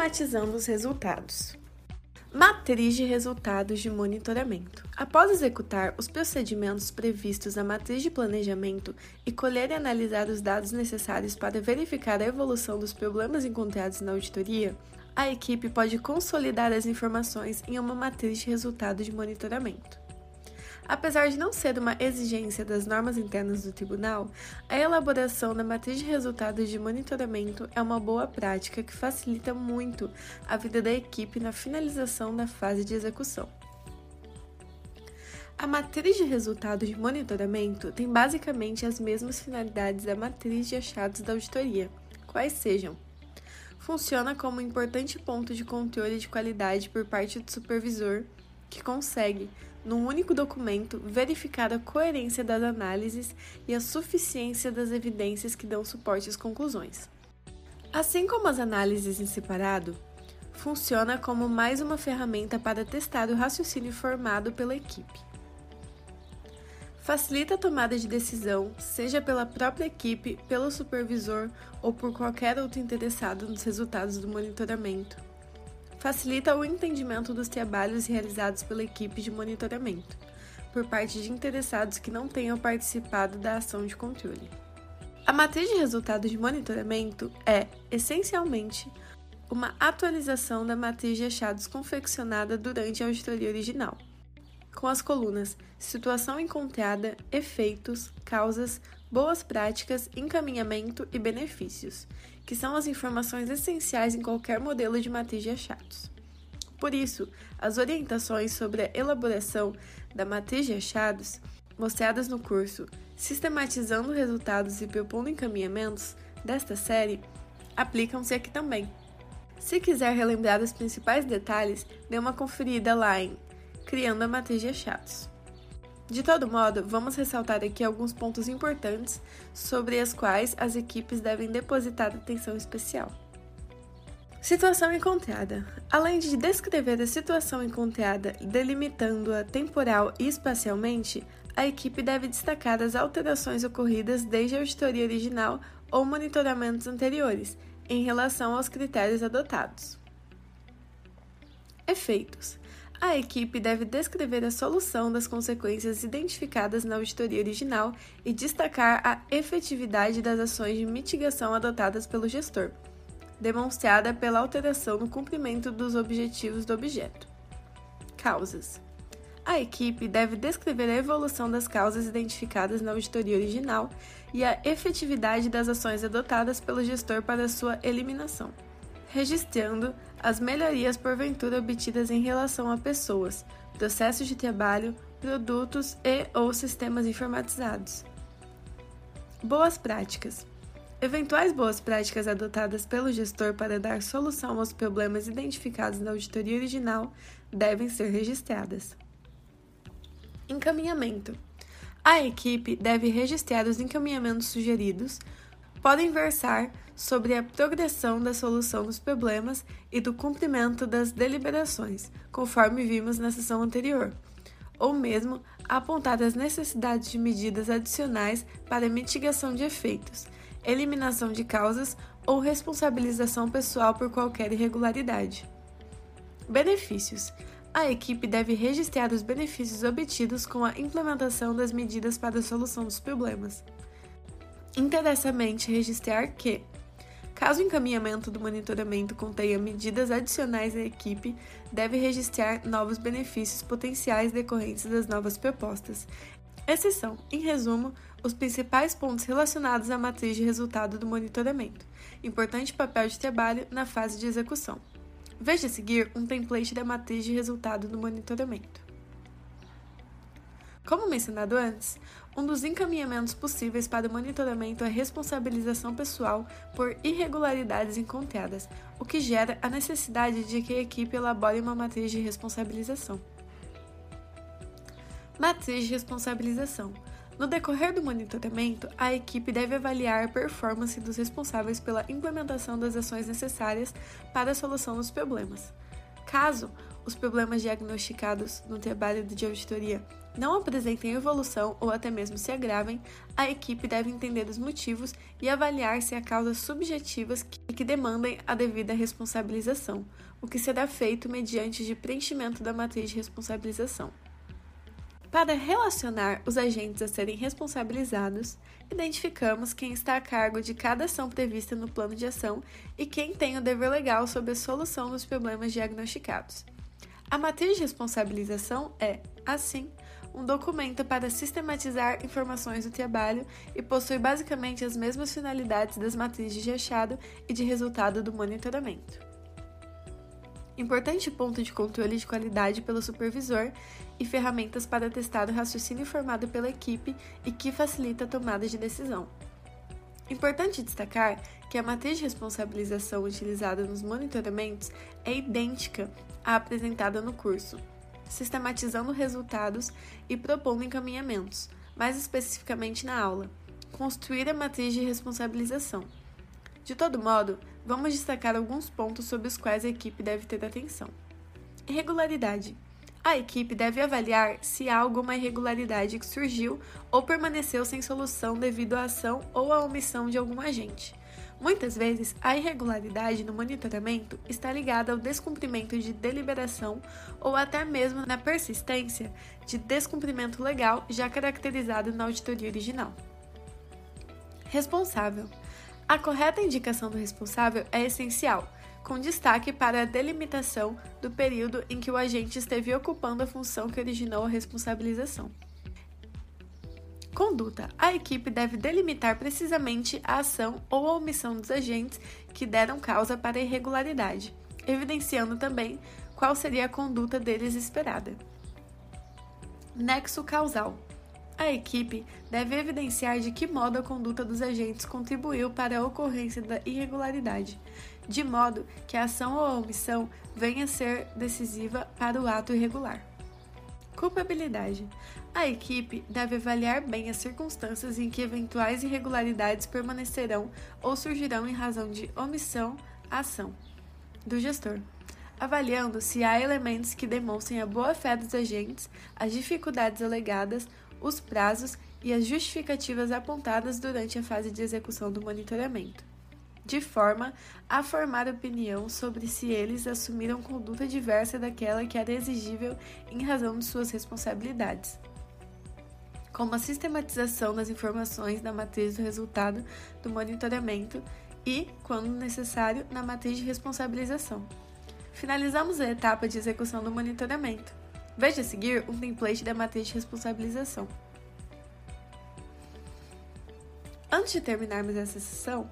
Sistematizando os resultados. Matriz de resultados de monitoramento. Após executar os procedimentos previstos na matriz de planejamento e colher e analisar os dados necessários para verificar a evolução dos problemas encontrados na auditoria, a equipe pode consolidar as informações em uma matriz de resultados de monitoramento. Apesar de não ser uma exigência das normas internas do tribunal, a elaboração da matriz de resultados de monitoramento é uma boa prática que facilita muito a vida da equipe na finalização da fase de execução. A matriz de resultados de monitoramento tem basicamente as mesmas finalidades da matriz de achados da auditoria, quais sejam funciona como um importante ponto de controle de qualidade por parte do supervisor, que consegue, num único documento, verificar a coerência das análises e a suficiência das evidências que dão suporte às conclusões. Assim como as análises em separado, funciona como mais uma ferramenta para testar o raciocínio formado pela equipe. Facilita a tomada de decisão, seja pela própria equipe, pelo supervisor ou por qualquer outro interessado nos resultados do monitoramento facilita o entendimento dos trabalhos realizados pela equipe de monitoramento, por parte de interessados que não tenham participado da ação de controle. A matriz de resultados de monitoramento é, essencialmente, uma atualização da matriz de achados confeccionada durante a auditoria original, com as colunas Situação encontrada, Efeitos, Causas, Boas práticas, encaminhamento e benefícios, que são as informações essenciais em qualquer modelo de matriz de achados. Por isso, as orientações sobre a elaboração da matriz de achados, mostradas no curso Sistematizando Resultados e Propondo Encaminhamentos desta série, aplicam-se aqui também. Se quiser relembrar os principais detalhes, dê uma conferida lá em Criando a Matriz de Achados. De todo modo, vamos ressaltar aqui alguns pontos importantes sobre as quais as equipes devem depositar atenção especial. Situação encontrada. Além de descrever a situação encontrada, delimitando-a temporal e espacialmente, a equipe deve destacar as alterações ocorridas desde a auditoria original ou monitoramentos anteriores, em relação aos critérios adotados. Efeitos a equipe deve descrever a solução das consequências identificadas na auditoria original e destacar a efetividade das ações de mitigação adotadas pelo gestor, demonstrada pela alteração no cumprimento dos objetivos do objeto. Causas: A equipe deve descrever a evolução das causas identificadas na auditoria original e a efetividade das ações adotadas pelo gestor para sua eliminação registrando as melhorias porventura obtidas em relação a pessoas, processos de trabalho, produtos e ou sistemas informatizados. Boas práticas. Eventuais boas práticas adotadas pelo gestor para dar solução aos problemas identificados na auditoria original devem ser registradas. Encaminhamento. A equipe deve registrar os encaminhamentos sugeridos, podem versar sobre a progressão da solução dos problemas e do cumprimento das deliberações, conforme vimos na sessão anterior, ou mesmo apontar as necessidades de medidas adicionais para mitigação de efeitos, eliminação de causas ou responsabilização pessoal por qualquer irregularidade. Benefícios: a equipe deve registrar os benefícios obtidos com a implementação das medidas para a solução dos problemas. Interessamente registrar que, caso o encaminhamento do monitoramento contenha medidas adicionais à equipe, deve registrar novos benefícios potenciais decorrentes das novas propostas. Esses são, em resumo, os principais pontos relacionados à matriz de resultado do monitoramento, importante papel de trabalho na fase de execução. Veja a seguir um template da matriz de resultado do monitoramento. Como mencionado antes, um dos encaminhamentos possíveis para o monitoramento é a responsabilização pessoal por irregularidades encontradas, o que gera a necessidade de que a equipe elabore uma matriz de responsabilização. Matriz de responsabilização. No decorrer do monitoramento, a equipe deve avaliar a performance dos responsáveis pela implementação das ações necessárias para a solução dos problemas. Caso os problemas diagnosticados no trabalho de auditoria não apresentem evolução ou até mesmo se agravem, a equipe deve entender os motivos e avaliar se há causas subjetivas que demandem a devida responsabilização, o que será feito mediante de preenchimento da matriz de responsabilização. Para relacionar os agentes a serem responsabilizados, identificamos quem está a cargo de cada ação prevista no plano de ação e quem tem o dever legal sobre a solução dos problemas diagnosticados. A matriz de responsabilização é, assim, um documento para sistematizar informações do trabalho e possui basicamente as mesmas finalidades das matrizes de achado e de resultado do monitoramento. Importante ponto de controle de qualidade pelo supervisor e ferramentas para testar o raciocínio formado pela equipe e que facilita a tomada de decisão. Importante destacar que a matriz de responsabilização utilizada nos monitoramentos é idêntica à apresentada no curso, sistematizando resultados e propondo encaminhamentos, mais especificamente na aula. Construir a matriz de responsabilização. De todo modo, vamos destacar alguns pontos sobre os quais a equipe deve ter atenção. Irregularidade. A equipe deve avaliar se há alguma irregularidade que surgiu ou permaneceu sem solução devido à ação ou à omissão de algum agente. Muitas vezes, a irregularidade no monitoramento está ligada ao descumprimento de deliberação ou até mesmo na persistência de descumprimento legal já caracterizado na auditoria original. Responsável. A correta indicação do responsável é essencial com destaque para a delimitação do período em que o agente esteve ocupando a função que originou a responsabilização. Conduta: a equipe deve delimitar precisamente a ação ou a omissão dos agentes que deram causa para a irregularidade, evidenciando também qual seria a conduta deles esperada. Nexo causal: a equipe deve evidenciar de que modo a conduta dos agentes contribuiu para a ocorrência da irregularidade, de modo que a ação ou a omissão venha a ser decisiva para o ato irregular. Culpabilidade. A equipe deve avaliar bem as circunstâncias em que eventuais irregularidades permanecerão ou surgirão em razão de omissão ação. Do gestor, avaliando se há elementos que demonstrem a boa-fé dos agentes, as dificuldades alegadas os prazos e as justificativas apontadas durante a fase de execução do monitoramento, de forma a formar opinião sobre se eles assumiram conduta diversa daquela que era exigível em razão de suas responsabilidades. Como a sistematização das informações na matriz do resultado do monitoramento e, quando necessário, na matriz de responsabilização. Finalizamos a etapa de execução do monitoramento. Veja a seguir um template da matriz de responsabilização. Antes de terminarmos essa sessão,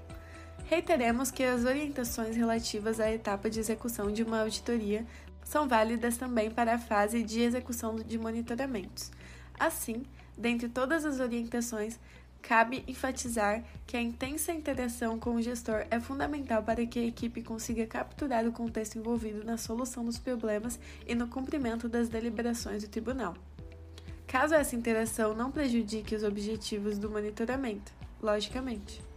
reiteremos que as orientações relativas à etapa de execução de uma auditoria são válidas também para a fase de execução de monitoramentos. Assim, dentre todas as orientações, Cabe enfatizar que a intensa interação com o gestor é fundamental para que a equipe consiga capturar o contexto envolvido na solução dos problemas e no cumprimento das deliberações do tribunal. Caso essa interação não prejudique os objetivos do monitoramento, logicamente.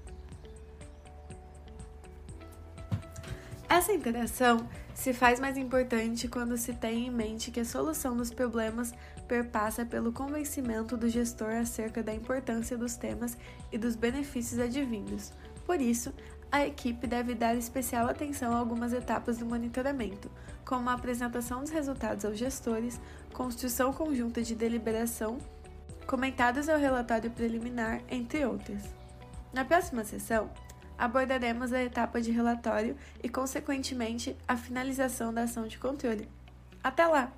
Essa interação se faz mais importante quando se tem em mente que a solução dos problemas perpassa pelo convencimento do gestor acerca da importância dos temas e dos benefícios advindos. Por isso, a equipe deve dar especial atenção a algumas etapas do monitoramento, como a apresentação dos resultados aos gestores, construção conjunta de deliberação, comentários ao relatório preliminar, entre outras. Na próxima sessão, abordaremos a etapa de relatório e, consequentemente, a finalização da ação de controle. Até lá!